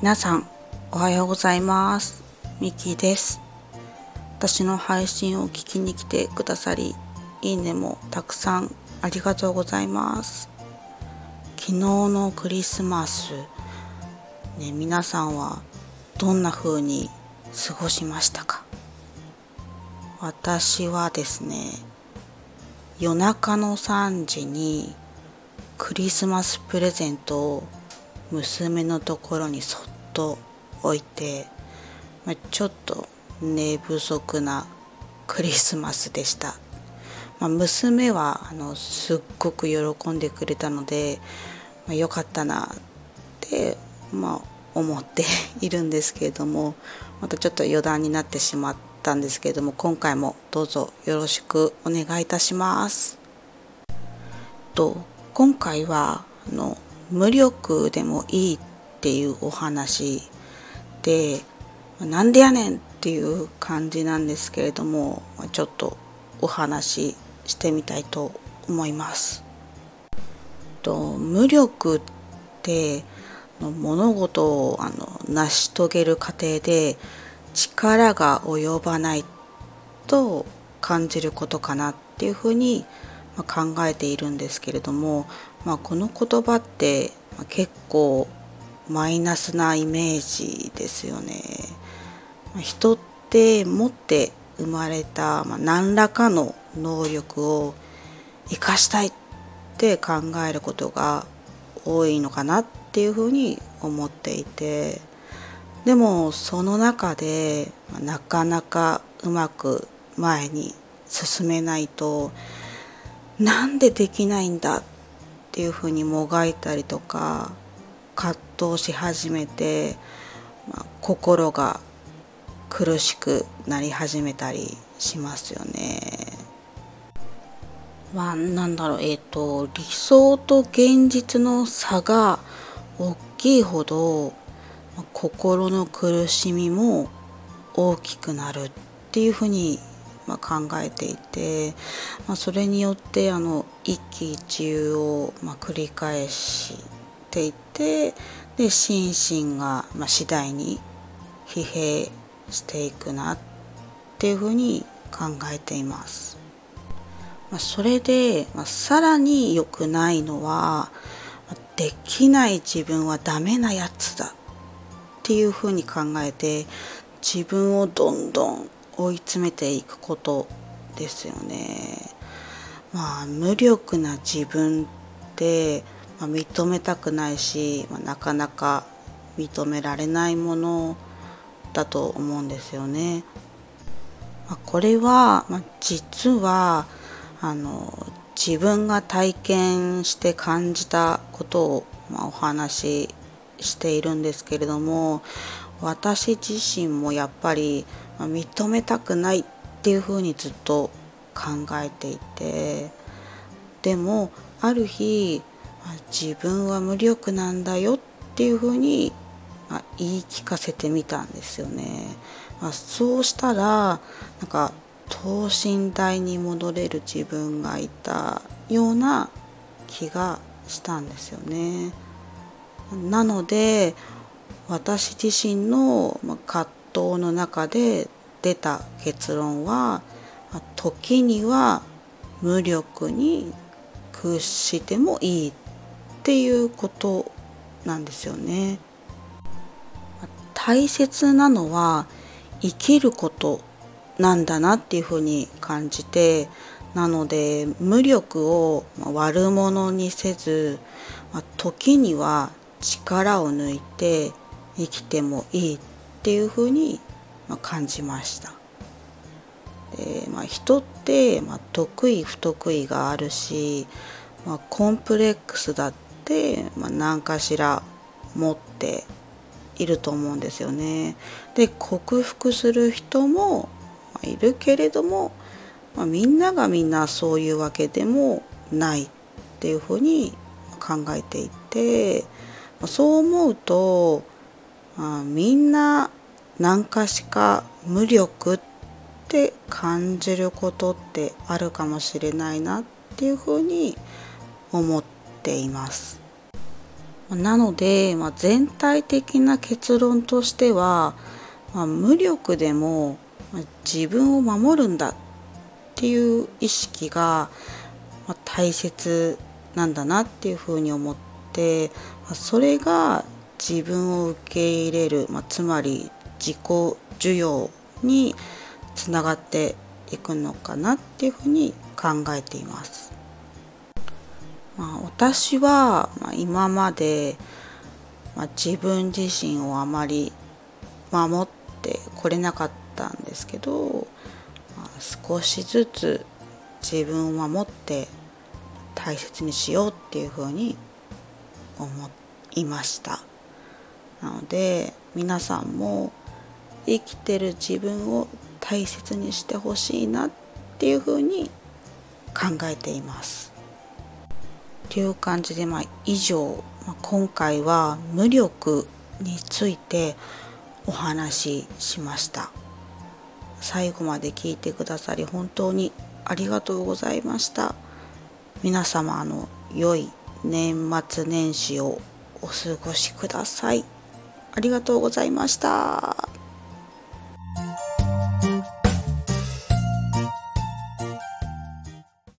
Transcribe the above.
皆さんおはようございます。ミキです。私の配信を聞きに来てくださりいいねもたくさんありがとうございます。昨日のクリスマスね皆さんはどんな風に過ごしましたか？私はですね夜中の3時にクリスマスプレゼントを娘のところにそっと置いて、まあ、ちょっと寝不足なクリスマスでした、まあ、娘はあのすっごく喜んでくれたので、まあ、よかったなって、まあ、思っているんですけれどもまたちょっと余談になってしまったんですけれども今回もどうぞよろしくお願いいたします。と今回はあの無力でもいいっていうお話でなんでやねんっていう感じなんですけれどもちょっとお話ししてみたいと思います。と無力って物事をあの成し遂げる過程で力が及ばないと感じることかなっていうふうに考えているんですけれども、まあ、この言葉って結構マイナスなイメージですよね。人って持って生まれた何らかの能力を生かしたいって考えることが多いのかなっていうふうに思っていてでもその中でなかなかうまく前に進めないとなんでできないんだってていうふうにもがいたりとか葛藤し始めて、まあ、心が苦しくなり始めたりしますよね。まあ、なんだろうえっ、ー、と理想と現実の差が大きいほど心の苦しみも大きくなるっていうふうにまあ、考えていて、まあ、それによってあの一喜一憂をまあ繰り返していてで心身がまあ次第に疲弊していくなっていうふうに考えています。まあ、それで、まあ、さらに良くないのはできない自分はダメなやつだっていうふうに考えて自分をどんどん追い詰めていくことですよね。まあ無力な自分って、まあ、認めたくないし、まあ、なかなか認められないものだと思うんですよね。まあ、これは、まあ、実はあの自分が体験して感じたことを、まあ、お話ししているんですけれども私自身もやっぱり認めたくないっていうふうにずっと考えていてでもある日自分は無力なんだよっていうふうに言い聞かせてみたんですよね。まあ、そうしたらなんか等身大に戻れる自分がいたような気がしたんですよね。なので私自身の葛藤の中で出た結論は時には無力に屈してもいいっていうことなんですよね。大切なのは生きることなんだなっていうふうに感じてなので無力を悪者にせず時には力を抜いて生きてもいいっっていうふうに感じました。でまあ、人って、まあ、得意不得意があるし、まあ、コンプレックスだって、まあ、何かしら持っていると思うんですよね。で克服する人もいるけれども、まあ、みんながみんなそういうわけでもないっていうふうに考えていてまそう思うと、あ、みんな何かしか無力って感じることってあるかもしれないなっていうふうに思っています。なので、まあ、全体的な結論としては、まあ、無力でも自分を守るんだっていう意識が大切なんだなっていうふうに思ってそれが自分を受け入れる、まあ、つまり自己需要につながっていくのかなっていうふうに考えています。まあ、私は、ま、今まで、まあ、自分自身をあまり守ってこれなかったんですけど、まあ、少しずつ自分を守って大切にしようっていうふうに思いましたで皆さんも生きてる自分を大切にしてほしいなっていうふうに考えています。という感じで、まあ、以上、今回は無力についてお話ししました。最後まで聞いてくださり本当にありがとうございました。皆様の良い年末年始をお過ごしください。ありがとうございました。